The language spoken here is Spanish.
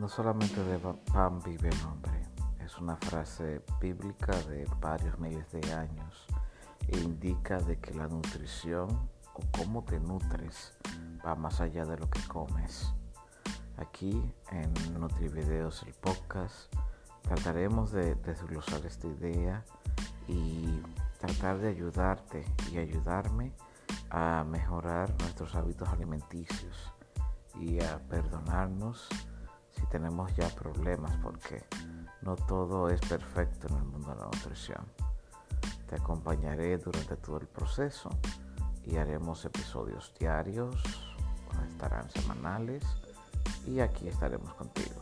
No solamente de pan vive el hombre, es una frase bíblica de varios miles de años e indica de que la nutrición o cómo te nutres va más allá de lo que comes. Aquí en NutriVideos, el podcast, trataremos de desglosar esta idea y tratar de ayudarte y ayudarme a mejorar nuestros hábitos alimenticios y a perdonarnos tenemos ya problemas porque no todo es perfecto en el mundo de la nutrición. Te acompañaré durante todo el proceso y haremos episodios diarios, estarán semanales y aquí estaremos contigo.